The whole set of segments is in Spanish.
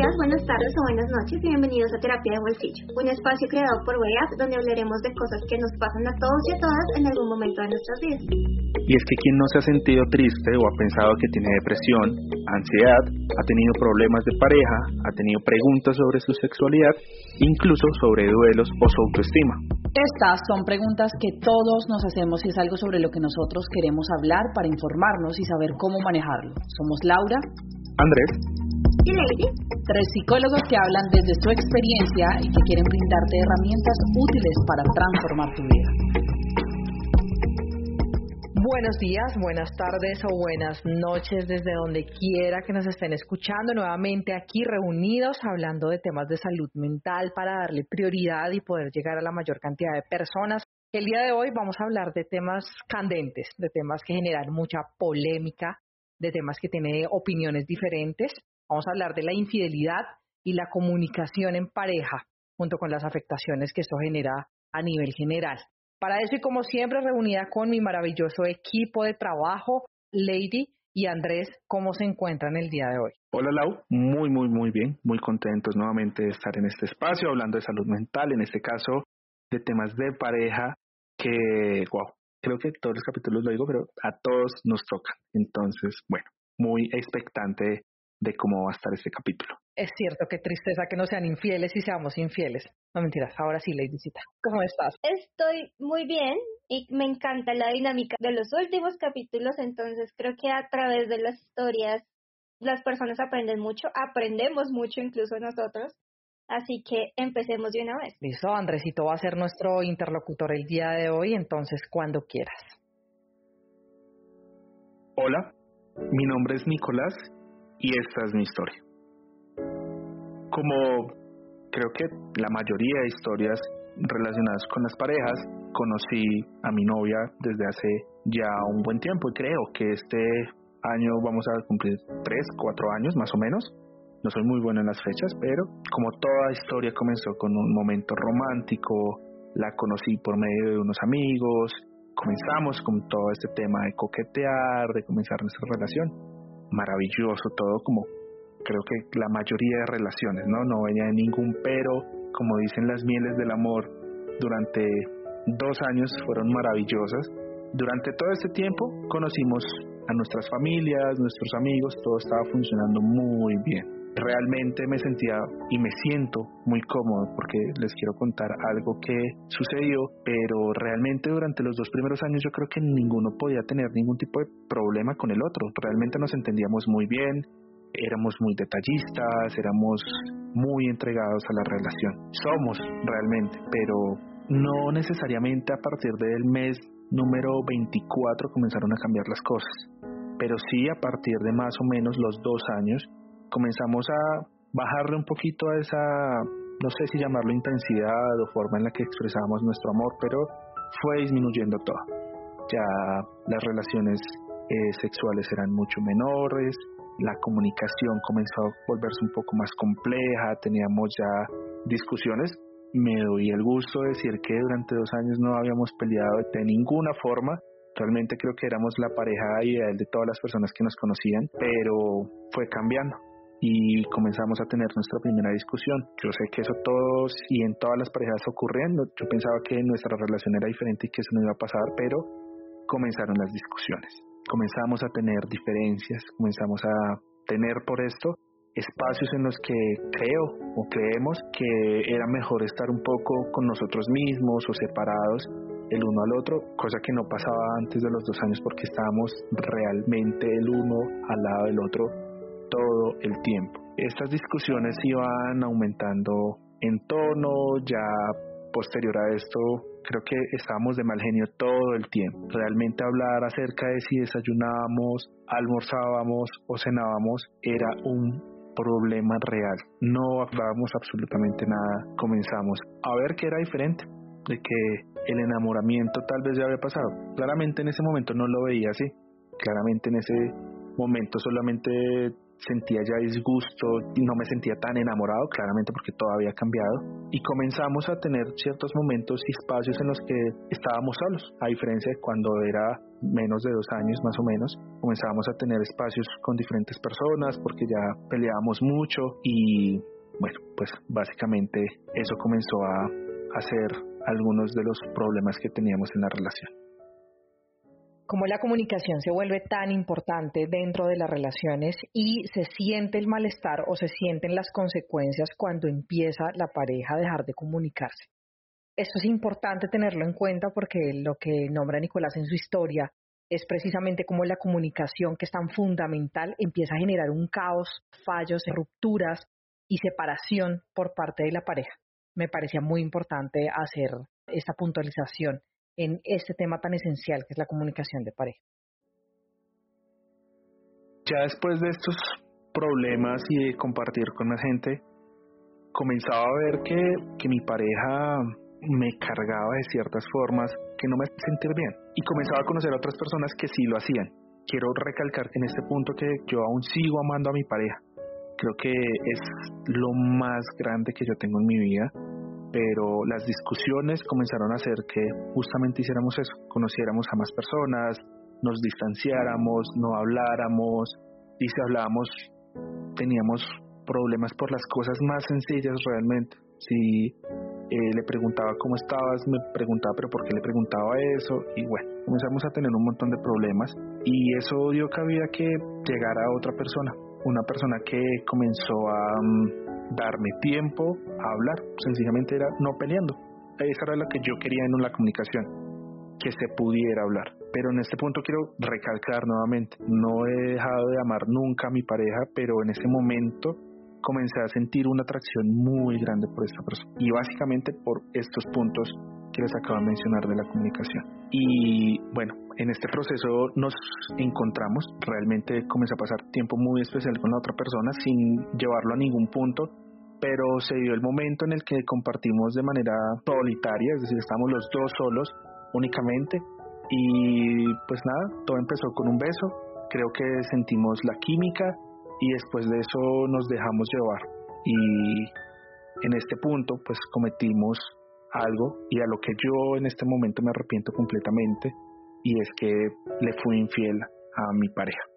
días, buenas tardes o buenas noches y bienvenidos a Terapia de Bolsillo, un espacio creado por WEAP donde hablaremos de cosas que nos pasan a todos y a todas en algún momento de nuestras vidas. Y es que quien no se ha sentido triste o ha pensado que tiene depresión, ansiedad, ha tenido problemas de pareja, ha tenido preguntas sobre su sexualidad, incluso sobre duelos o su autoestima. Estas son preguntas que todos nos hacemos y es algo sobre lo que nosotros queremos hablar para informarnos y saber cómo manejarlo. Somos Laura, Andrés y Lady, tres psicólogos que hablan desde su experiencia y que quieren brindarte herramientas útiles para transformar tu vida. Buenos días, buenas tardes o buenas noches desde donde quiera que nos estén escuchando nuevamente aquí reunidos hablando de temas de salud mental para darle prioridad y poder llegar a la mayor cantidad de personas. El día de hoy vamos a hablar de temas candentes, de temas que generan mucha polémica, de temas que tienen opiniones diferentes. Vamos a hablar de la infidelidad y la comunicación en pareja, junto con las afectaciones que esto genera a nivel general. Para eso y como siempre reunida con mi maravilloso equipo de trabajo, Lady y Andrés, ¿cómo se encuentran el día de hoy? Hola Lau, muy muy muy bien, muy contentos nuevamente de estar en este espacio hablando de salud mental, en este caso de temas de pareja que, wow, creo que todos los capítulos lo digo, pero a todos nos toca. Entonces, bueno, muy expectante de cómo va a estar este capítulo. Es cierto, qué tristeza que no sean infieles y seamos infieles. No mentiras, ahora sí, Ladycita. ¿Cómo estás? Estoy muy bien y me encanta la dinámica de los últimos capítulos, entonces creo que a través de las historias las personas aprenden mucho, aprendemos mucho incluso nosotros. Así que empecemos de una vez. Listo, Andresito va a ser nuestro interlocutor el día de hoy, entonces cuando quieras. Hola, mi nombre es Nicolás y esta es mi historia. Como creo que la mayoría de historias relacionadas con las parejas, conocí a mi novia desde hace ya un buen tiempo y creo que este año vamos a cumplir tres, cuatro años más o menos. No soy muy bueno en las fechas, pero como toda historia comenzó con un momento romántico, la conocí por medio de unos amigos, comenzamos con todo este tema de coquetear, de comenzar nuestra relación. Maravilloso todo, como creo que la mayoría de relaciones, ¿no? No venía de ningún pero, como dicen las mieles del amor, durante dos años fueron maravillosas. Durante todo este tiempo conocimos a nuestras familias, nuestros amigos, todo estaba funcionando muy bien realmente me sentía y me siento muy cómodo porque les quiero contar algo que sucedió, pero realmente durante los dos primeros años yo creo que ninguno podía tener ningún tipo de problema con el otro. Realmente nos entendíamos muy bien, éramos muy detallistas, éramos muy entregados a la relación. Somos realmente, pero no necesariamente a partir del mes número 24 comenzaron a cambiar las cosas, pero sí a partir de más o menos los dos años comenzamos a bajarle un poquito a esa, no sé si llamarlo intensidad o forma en la que expresábamos nuestro amor, pero fue disminuyendo todo. Ya las relaciones eh, sexuales eran mucho menores, la comunicación comenzó a volverse un poco más compleja, teníamos ya discusiones. Me doy el gusto de decir que durante dos años no habíamos peleado de ninguna forma. Realmente creo que éramos la pareja ideal de todas las personas que nos conocían, pero fue cambiando y comenzamos a tener nuestra primera discusión. Yo sé que eso todos y en todas las parejas ocurriendo. Yo pensaba que nuestra relación era diferente y que eso no iba a pasar, pero comenzaron las discusiones. Comenzamos a tener diferencias, comenzamos a tener por esto espacios en los que creo o creemos que era mejor estar un poco con nosotros mismos o separados el uno al otro, cosa que no pasaba antes de los dos años porque estábamos realmente el uno al lado del otro todo el tiempo. Estas discusiones iban aumentando en tono, ya posterior a esto creo que estábamos de mal genio todo el tiempo. Realmente hablar acerca de si desayunábamos, almorzábamos o cenábamos era un problema real. No hablábamos absolutamente nada. Comenzamos a ver que era diferente, de que el enamoramiento tal vez ya había pasado. Claramente en ese momento no lo veía así. Claramente en ese momento solamente sentía ya disgusto y no me sentía tan enamorado, claramente porque todo había cambiado. Y comenzamos a tener ciertos momentos y espacios en los que estábamos solos, a diferencia de cuando era menos de dos años más o menos, comenzábamos a tener espacios con diferentes personas porque ya peleábamos mucho y bueno, pues básicamente eso comenzó a hacer algunos de los problemas que teníamos en la relación cómo la comunicación se vuelve tan importante dentro de las relaciones y se siente el malestar o se sienten las consecuencias cuando empieza la pareja a dejar de comunicarse. Esto es importante tenerlo en cuenta porque lo que nombra Nicolás en su historia es precisamente cómo la comunicación, que es tan fundamental, empieza a generar un caos, fallos, rupturas y separación por parte de la pareja. Me parecía muy importante hacer esta puntualización en este tema tan esencial que es la comunicación de pareja. Ya después de estos problemas y de compartir con la gente, comenzaba a ver que, que mi pareja me cargaba de ciertas formas que no me hacían sentir bien. Y comenzaba a conocer a otras personas que sí lo hacían. Quiero recalcar en este punto que yo aún sigo amando a mi pareja. Creo que es lo más grande que yo tengo en mi vida pero las discusiones comenzaron a hacer que justamente hiciéramos eso, conociéramos a más personas, nos distanciáramos, no habláramos, y si hablábamos teníamos problemas por las cosas más sencillas realmente. Si eh, le preguntaba cómo estabas, me preguntaba pero por qué le preguntaba eso, y bueno, comenzamos a tener un montón de problemas, y eso dio cabida que llegara otra persona, una persona que comenzó a... Mm, darme tiempo a hablar, sencillamente era no peleando. Esa era lo que yo quería en la comunicación, que se pudiera hablar. Pero en este punto quiero recalcar nuevamente, no he dejado de amar nunca a mi pareja, pero en ese momento comencé a sentir una atracción muy grande por esta persona. Y básicamente por estos puntos que les acabo de mencionar de la comunicación. Y bueno, en este proceso nos encontramos, realmente comencé a pasar tiempo muy especial con la otra persona sin llevarlo a ningún punto, pero se dio el momento en el que compartimos de manera solitaria, es decir, estamos los dos solos únicamente y pues nada, todo empezó con un beso, creo que sentimos la química y después de eso nos dejamos llevar y en este punto pues cometimos algo y a lo que yo en este momento me arrepiento completamente y es que le fui infiel a mi pareja.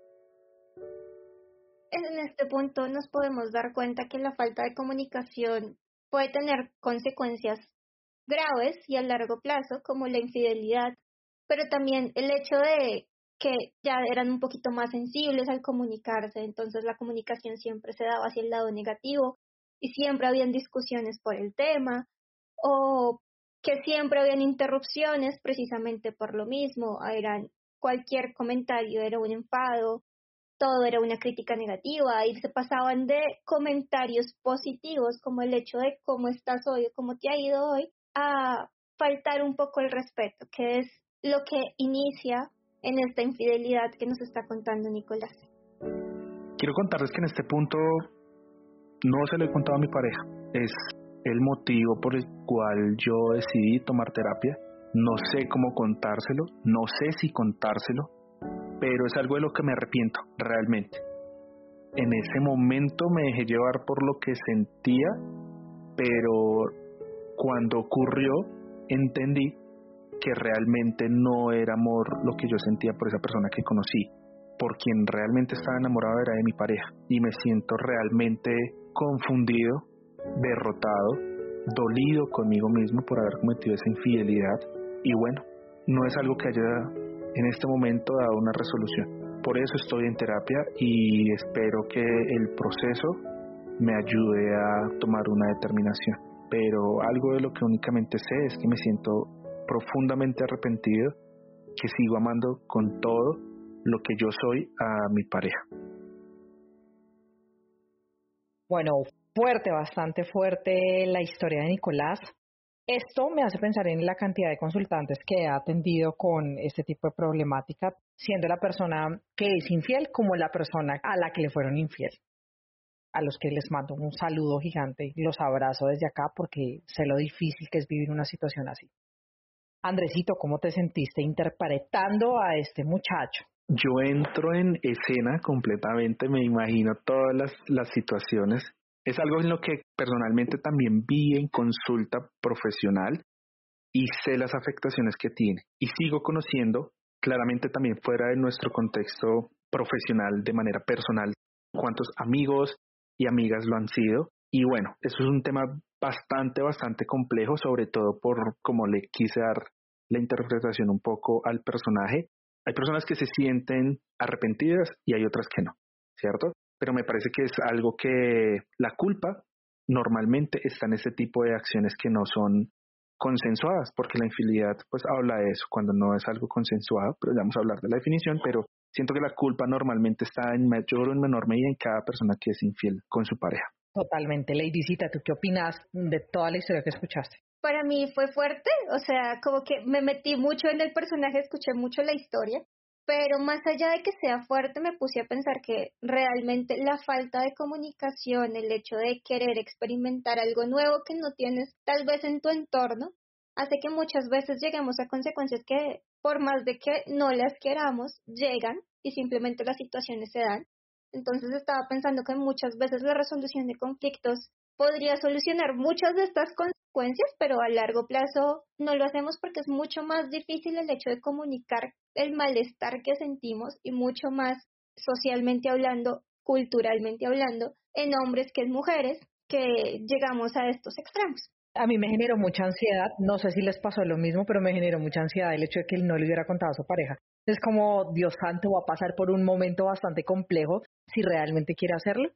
Punto nos podemos dar cuenta que la falta de comunicación puede tener consecuencias graves y a largo plazo como la infidelidad, pero también el hecho de que ya eran un poquito más sensibles al comunicarse, entonces la comunicación siempre se daba hacia el lado negativo y siempre habían discusiones por el tema, o que siempre habían interrupciones precisamente por lo mismo, eran cualquier comentario era un enfado, todo era una crítica negativa y se pasaban de comentarios positivos como el hecho de cómo estás hoy o cómo te ha ido hoy a faltar un poco el respeto, que es lo que inicia en esta infidelidad que nos está contando Nicolás. Quiero contarles que en este punto no se lo he contado a mi pareja. Es el motivo por el cual yo decidí tomar terapia. No sé cómo contárselo, no sé si contárselo, pero es algo de lo que me arrepiento realmente. En ese momento me dejé llevar por lo que sentía, pero cuando ocurrió entendí que realmente no era amor lo que yo sentía por esa persona que conocí. Por quien realmente estaba enamorado era de mi pareja y me siento realmente confundido derrotado, dolido conmigo mismo por haber cometido esa infidelidad y bueno, no es algo que haya en este momento dado una resolución. Por eso estoy en terapia y espero que el proceso me ayude a tomar una determinación. Pero algo de lo que únicamente sé es que me siento profundamente arrepentido, que sigo amando con todo lo que yo soy a mi pareja. Bueno, fuerte, bastante fuerte la historia de Nicolás. Esto me hace pensar en la cantidad de consultantes que he atendido con este tipo de problemática, siendo la persona que es infiel como la persona a la que le fueron infiel. A los que les mando un saludo gigante los abrazo desde acá porque sé lo difícil que es vivir una situación así. Andresito, ¿cómo te sentiste interpretando a este muchacho? yo entro en escena completamente, me imagino todas las situaciones. Es algo en lo que personalmente también vi en consulta profesional y sé las afectaciones que tiene. Y sigo conociendo, claramente también fuera de nuestro contexto profesional, de manera personal, cuántos amigos y amigas lo han sido. Y bueno, eso es un tema bastante, bastante complejo, sobre todo por cómo le quise dar la interpretación un poco al personaje. Hay personas que se sienten arrepentidas y hay otras que no, ¿cierto? Pero me parece que es algo que la culpa normalmente está en ese tipo de acciones que no son consensuadas, porque la infidelidad pues habla de eso, cuando no es algo consensuado, pero ya vamos a hablar de la definición, pero siento que la culpa normalmente está en mayor o en menor medida en cada persona que es infiel con su pareja. Totalmente. Ladycita, ¿tú qué opinas de toda la historia que escuchaste? Para mí fue fuerte, o sea, como que me metí mucho en el personaje, escuché mucho la historia, pero más allá de que sea fuerte, me puse a pensar que realmente la falta de comunicación, el hecho de querer experimentar algo nuevo que no tienes tal vez en tu entorno, hace que muchas veces lleguemos a consecuencias que por más de que no las queramos, llegan y simplemente las situaciones se dan. Entonces estaba pensando que muchas veces la resolución de conflictos podría solucionar muchas de estas consecuencias, pero a largo plazo no lo hacemos porque es mucho más difícil el hecho de comunicar el malestar que sentimos y mucho más socialmente hablando, culturalmente hablando, en hombres que en mujeres, que llegamos a estos extremos. A mí me generó mucha ansiedad, no sé si les pasó lo mismo, pero me generó mucha ansiedad el hecho de que él no le hubiera contado a su pareja. Es como, Dios santo, va a pasar por un momento bastante complejo si realmente quiere hacerlo.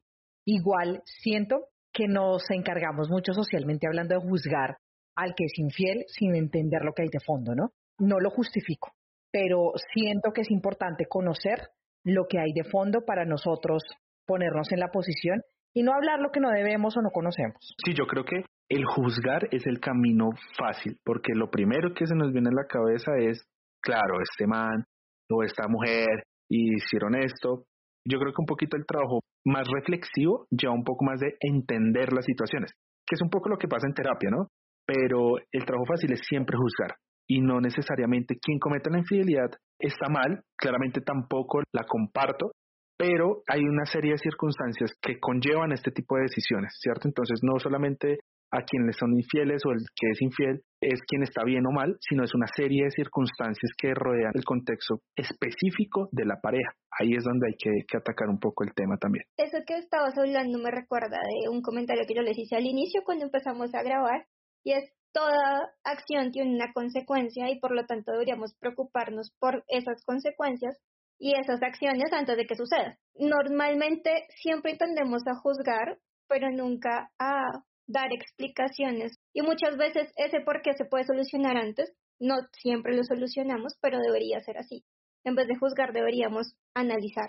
Igual siento que nos encargamos mucho socialmente hablando de juzgar al que es infiel sin entender lo que hay de fondo, ¿no? No lo justifico, pero siento que es importante conocer lo que hay de fondo para nosotros ponernos en la posición y no hablar lo que no debemos o no conocemos. Sí, yo creo que el juzgar es el camino fácil, porque lo primero que se nos viene a la cabeza es, claro, este man o esta mujer hicieron esto. Yo creo que un poquito el trabajo más reflexivo lleva un poco más de entender las situaciones, que es un poco lo que pasa en terapia, ¿no? Pero el trabajo fácil es siempre juzgar y no necesariamente quien comete la infidelidad está mal, claramente tampoco la comparto, pero hay una serie de circunstancias que conllevan este tipo de decisiones, ¿cierto? Entonces no solamente a quienes son infieles o el que es infiel es quien está bien o mal, sino es una serie de circunstancias que rodean el contexto específico de la pareja. Ahí es donde hay que, que, atacar un poco el tema también. Eso que estabas hablando me recuerda de un comentario que yo les hice al inicio cuando empezamos a grabar, y es toda acción tiene una consecuencia y por lo tanto deberíamos preocuparnos por esas consecuencias y esas acciones antes de que suceda. Normalmente siempre tendemos a juzgar, pero nunca a dar explicaciones y muchas veces ese por qué se puede solucionar antes, no siempre lo solucionamos, pero debería ser así. En vez de juzgar, deberíamos analizar.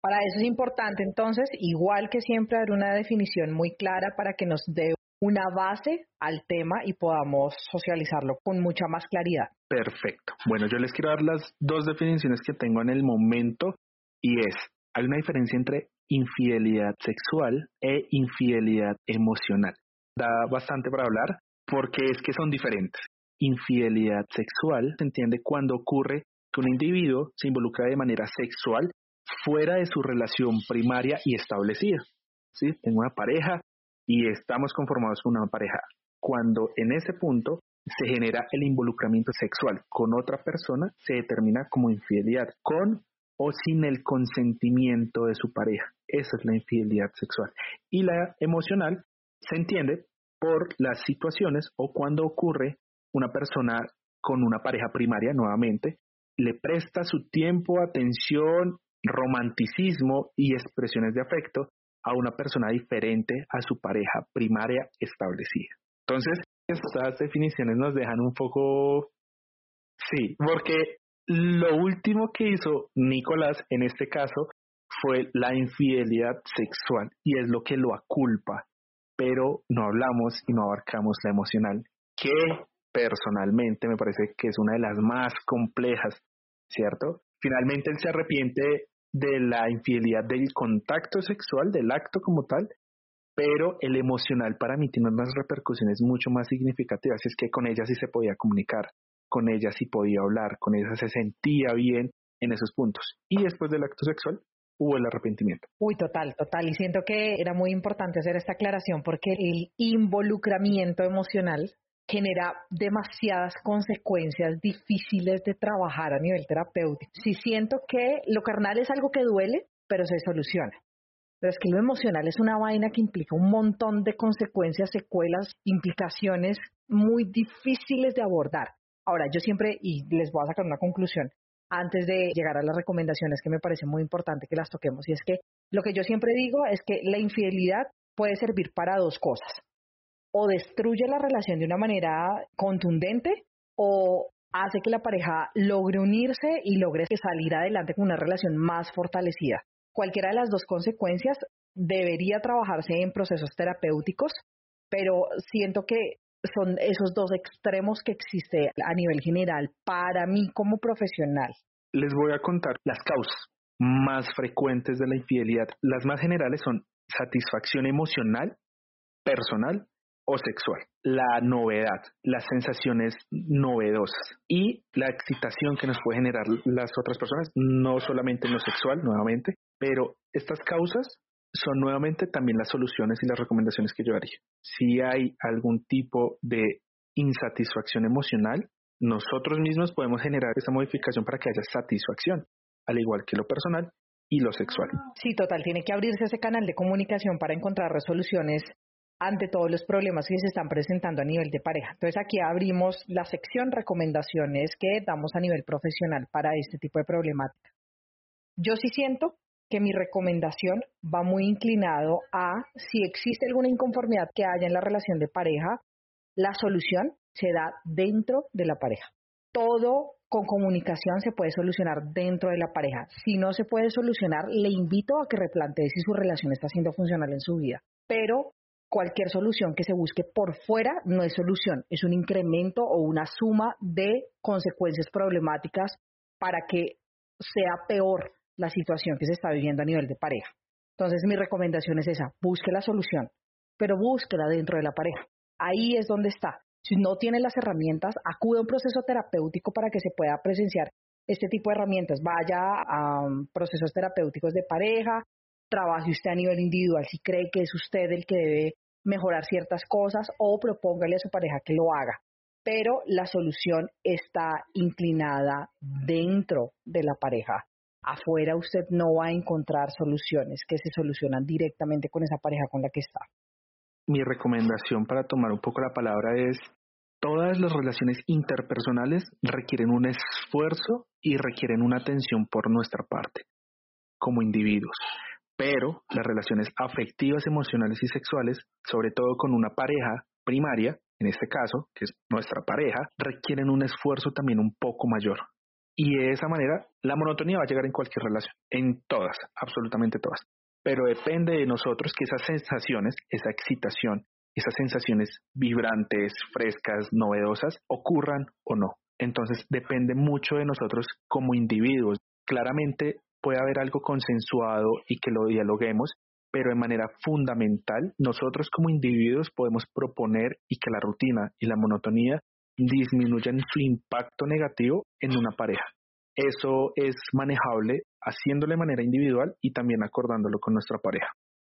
Para eso es importante entonces, igual que siempre, dar una definición muy clara para que nos dé una base al tema y podamos socializarlo con mucha más claridad. Perfecto. Bueno, yo les quiero dar las dos definiciones que tengo en el momento y es, hay una diferencia entre infidelidad sexual e infidelidad emocional da bastante para hablar porque es que son diferentes. Infidelidad sexual se entiende cuando ocurre que un individuo se involucra de manera sexual fuera de su relación primaria y establecida. ¿Sí? Tengo una pareja y estamos conformados con una pareja. Cuando en ese punto se genera el involucramiento sexual con otra persona, se determina como infidelidad, con o sin el consentimiento de su pareja. Esa es la infidelidad sexual. Y la emocional se entiende por las situaciones o cuando ocurre una persona con una pareja primaria nuevamente, le presta su tiempo, atención, romanticismo y expresiones de afecto a una persona diferente a su pareja primaria establecida. Entonces, estas definiciones nos dejan un poco... Sí, porque lo último que hizo Nicolás en este caso fue la infidelidad sexual y es lo que lo aculpa pero no hablamos y no abarcamos la emocional, que personalmente me parece que es una de las más complejas, ¿cierto? Finalmente él se arrepiente de la infidelidad del contacto sexual, del acto como tal, pero el emocional para mí tiene unas repercusiones mucho más significativas, es que con ella sí se podía comunicar, con ella sí podía hablar, con ella se sentía bien en esos puntos. Y después del acto sexual hubo el arrepentimiento. Uy, total, total. Y siento que era muy importante hacer esta aclaración porque el involucramiento emocional genera demasiadas consecuencias difíciles de trabajar a nivel terapéutico. Si siento que lo carnal es algo que duele, pero se soluciona. Pero es que lo emocional es una vaina que implica un montón de consecuencias, secuelas, implicaciones muy difíciles de abordar. Ahora, yo siempre, y les voy a sacar una conclusión, antes de llegar a las recomendaciones que me parece muy importante que las toquemos, y es que lo que yo siempre digo es que la infidelidad puede servir para dos cosas o destruye la relación de una manera contundente o hace que la pareja logre unirse y logre salir adelante con una relación más fortalecida. Cualquiera de las dos consecuencias debería trabajarse en procesos terapéuticos, pero siento que son esos dos extremos que existe a nivel general para mí como profesional. Les voy a contar las causas más frecuentes de la infidelidad. Las más generales son satisfacción emocional, personal o sexual, la novedad, las sensaciones novedosas y la excitación que nos puede generar las otras personas, no solamente en lo sexual, nuevamente, pero estas causas son nuevamente también las soluciones y las recomendaciones que yo haría. Si hay algún tipo de insatisfacción emocional, nosotros mismos podemos generar esa modificación para que haya satisfacción, al igual que lo personal y lo sexual. Sí, total, tiene que abrirse ese canal de comunicación para encontrar resoluciones ante todos los problemas que se están presentando a nivel de pareja. Entonces aquí abrimos la sección recomendaciones que damos a nivel profesional para este tipo de problemática. Yo sí siento que mi recomendación va muy inclinado a si existe alguna inconformidad que haya en la relación de pareja, la solución se da dentro de la pareja. Todo con comunicación se puede solucionar dentro de la pareja. Si no se puede solucionar, le invito a que replantee si su relación está siendo funcional en su vida. Pero cualquier solución que se busque por fuera no es solución, es un incremento o una suma de consecuencias problemáticas para que sea peor la situación que se está viviendo a nivel de pareja. Entonces mi recomendación es esa, busque la solución, pero búsquela dentro de la pareja. Ahí es donde está. Si no tiene las herramientas, acude a un proceso terapéutico para que se pueda presenciar este tipo de herramientas. Vaya a um, procesos terapéuticos de pareja, trabaje usted a nivel individual si cree que es usted el que debe mejorar ciertas cosas o propóngale a su pareja que lo haga. Pero la solución está inclinada dentro de la pareja. Afuera usted no va a encontrar soluciones que se solucionan directamente con esa pareja con la que está. Mi recomendación para tomar un poco la palabra es, todas las relaciones interpersonales requieren un esfuerzo y requieren una atención por nuestra parte, como individuos pero las relaciones afectivas, emocionales y sexuales, sobre todo con una pareja primaria, en este caso, que es nuestra pareja, requieren un esfuerzo también un poco mayor. Y de esa manera, la monotonía va a llegar en cualquier relación, en todas, absolutamente todas. Pero depende de nosotros que esas sensaciones, esa excitación, esas sensaciones vibrantes, frescas, novedosas, ocurran o no. Entonces depende mucho de nosotros como individuos. Claramente puede haber algo consensuado y que lo dialoguemos, pero de manera fundamental nosotros como individuos podemos proponer y que la rutina y la monotonía disminuyan su impacto negativo en una pareja. Eso es manejable haciéndolo de manera individual y también acordándolo con nuestra pareja.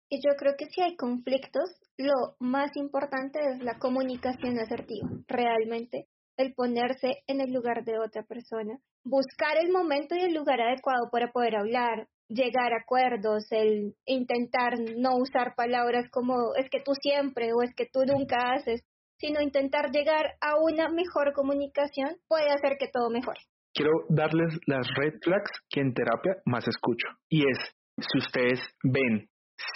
Y yo creo que si hay conflictos, lo más importante es la comunicación asertiva, realmente el ponerse en el lugar de otra persona, buscar el momento y el lugar adecuado para poder hablar, llegar a acuerdos, el intentar no usar palabras como es que tú siempre o es que tú nunca haces, sino intentar llegar a una mejor comunicación puede hacer que todo mejore. Quiero darles las red flags que en terapia más escucho y es si ustedes ven,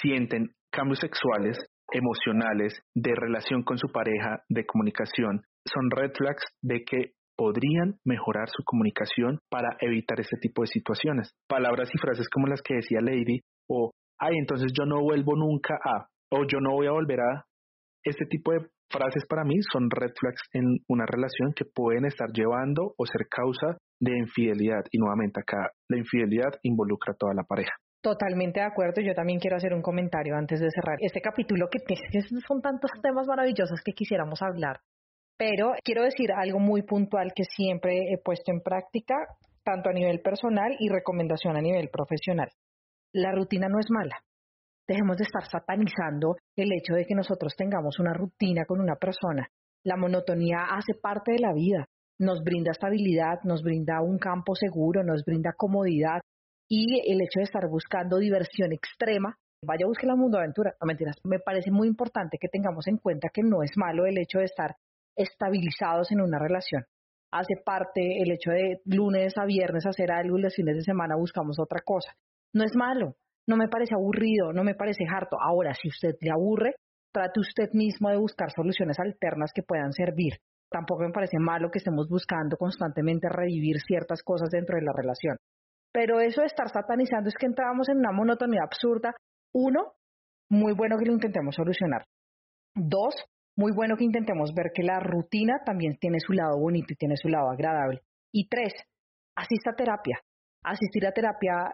sienten cambios sexuales, emocionales, de relación con su pareja, de comunicación, son red flags de que podrían mejorar su comunicación para evitar este tipo de situaciones. Palabras y frases como las que decía Lady o, ay, entonces yo no vuelvo nunca a, o yo no voy a volver a. Este tipo de frases para mí son red flags en una relación que pueden estar llevando o ser causa de infidelidad. Y nuevamente acá, la infidelidad involucra a toda la pareja. Totalmente de acuerdo. Yo también quiero hacer un comentario antes de cerrar este capítulo que son tantos temas maravillosos que quisiéramos hablar. Pero quiero decir algo muy puntual que siempre he puesto en práctica. tanto a nivel personal y recomendación a nivel profesional. La rutina no es mala. Dejemos de estar satanizando el hecho de que nosotros tengamos una rutina con una persona. La monotonía hace parte de la vida. Nos brinda estabilidad, nos brinda un campo seguro, nos brinda comodidad y el hecho de estar buscando diversión extrema vaya a buscar la mundo aventura. No mentiras, me parece muy importante que tengamos en cuenta que no es malo el hecho de estar estabilizados en una relación. Hace parte el hecho de lunes a viernes hacer algo y los fines de semana buscamos otra cosa. No es malo, no me parece aburrido, no me parece harto. Ahora, si usted le aburre, trate usted mismo de buscar soluciones alternas que puedan servir. Tampoco me parece malo que estemos buscando constantemente revivir ciertas cosas dentro de la relación. Pero eso de estar satanizando es que entramos en una monotonía absurda uno, muy bueno que lo intentemos solucionar. Dos, muy bueno que intentemos ver que la rutina también tiene su lado bonito y tiene su lado agradable. Y tres, asista a terapia. Asistir a terapia,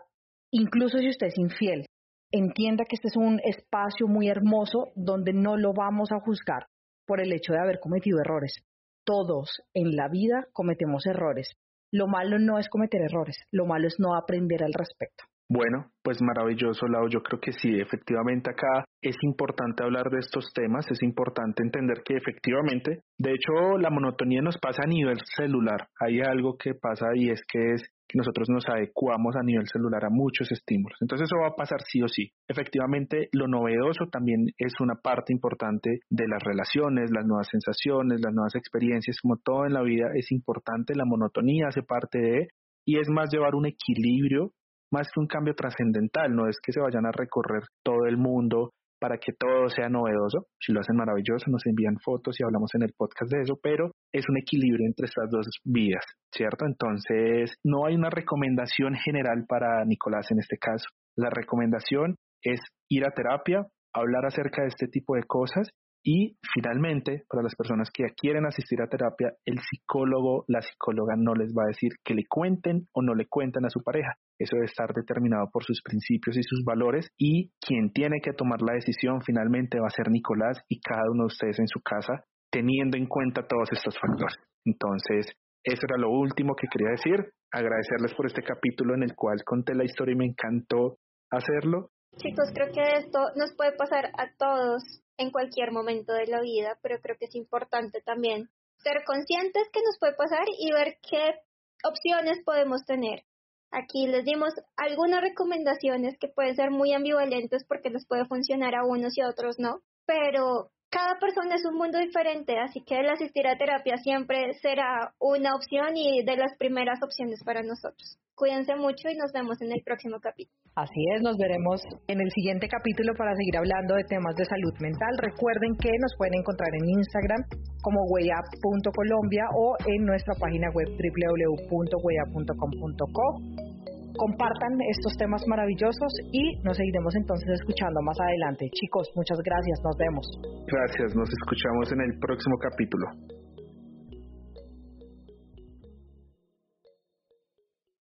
incluso si usted es infiel, entienda que este es un espacio muy hermoso donde no lo vamos a juzgar por el hecho de haber cometido errores. Todos en la vida cometemos errores. Lo malo no es cometer errores, lo malo es no aprender al respecto. Bueno, pues maravilloso, Lau. Yo creo que sí, efectivamente acá es importante hablar de estos temas, es importante entender que efectivamente, de hecho, la monotonía nos pasa a nivel celular. Hay algo que pasa y es que es que nosotros nos adecuamos a nivel celular a muchos estímulos. Entonces eso va a pasar sí o sí. Efectivamente, lo novedoso también es una parte importante de las relaciones, las nuevas sensaciones, las nuevas experiencias, como todo en la vida es importante, la monotonía hace parte de, y es más llevar un equilibrio más que un cambio trascendental, no es que se vayan a recorrer todo el mundo para que todo sea novedoso, si lo hacen maravilloso, nos envían fotos y hablamos en el podcast de eso, pero es un equilibrio entre estas dos vidas, ¿cierto? Entonces, no hay una recomendación general para Nicolás en este caso. La recomendación es ir a terapia, hablar acerca de este tipo de cosas y finalmente, para las personas que quieren asistir a terapia, el psicólogo, la psicóloga no les va a decir que le cuenten o no le cuenten a su pareja. Eso debe estar determinado por sus principios y sus valores y quien tiene que tomar la decisión finalmente va a ser Nicolás y cada uno de ustedes en su casa, teniendo en cuenta todos estos factores. Entonces, eso era lo último que quería decir. Agradecerles por este capítulo en el cual conté la historia y me encantó hacerlo. Chicos, creo que esto nos puede pasar a todos en cualquier momento de la vida, pero creo que es importante también ser conscientes que nos puede pasar y ver qué opciones podemos tener. Aquí les dimos algunas recomendaciones que pueden ser muy ambivalentes porque les puede funcionar a unos y a otros no, pero cada persona es un mundo diferente, así que el asistir a terapia siempre será una opción y de las primeras opciones para nosotros. Cuídense mucho y nos vemos en el próximo capítulo. Así es, nos veremos en el siguiente capítulo para seguir hablando de temas de salud mental. Recuerden que nos pueden encontrar en Instagram como huella.colombia o en nuestra página web www.huella.com.co compartan estos temas maravillosos y nos seguiremos entonces escuchando más adelante. Chicos, muchas gracias, nos vemos. Gracias, nos escuchamos en el próximo capítulo.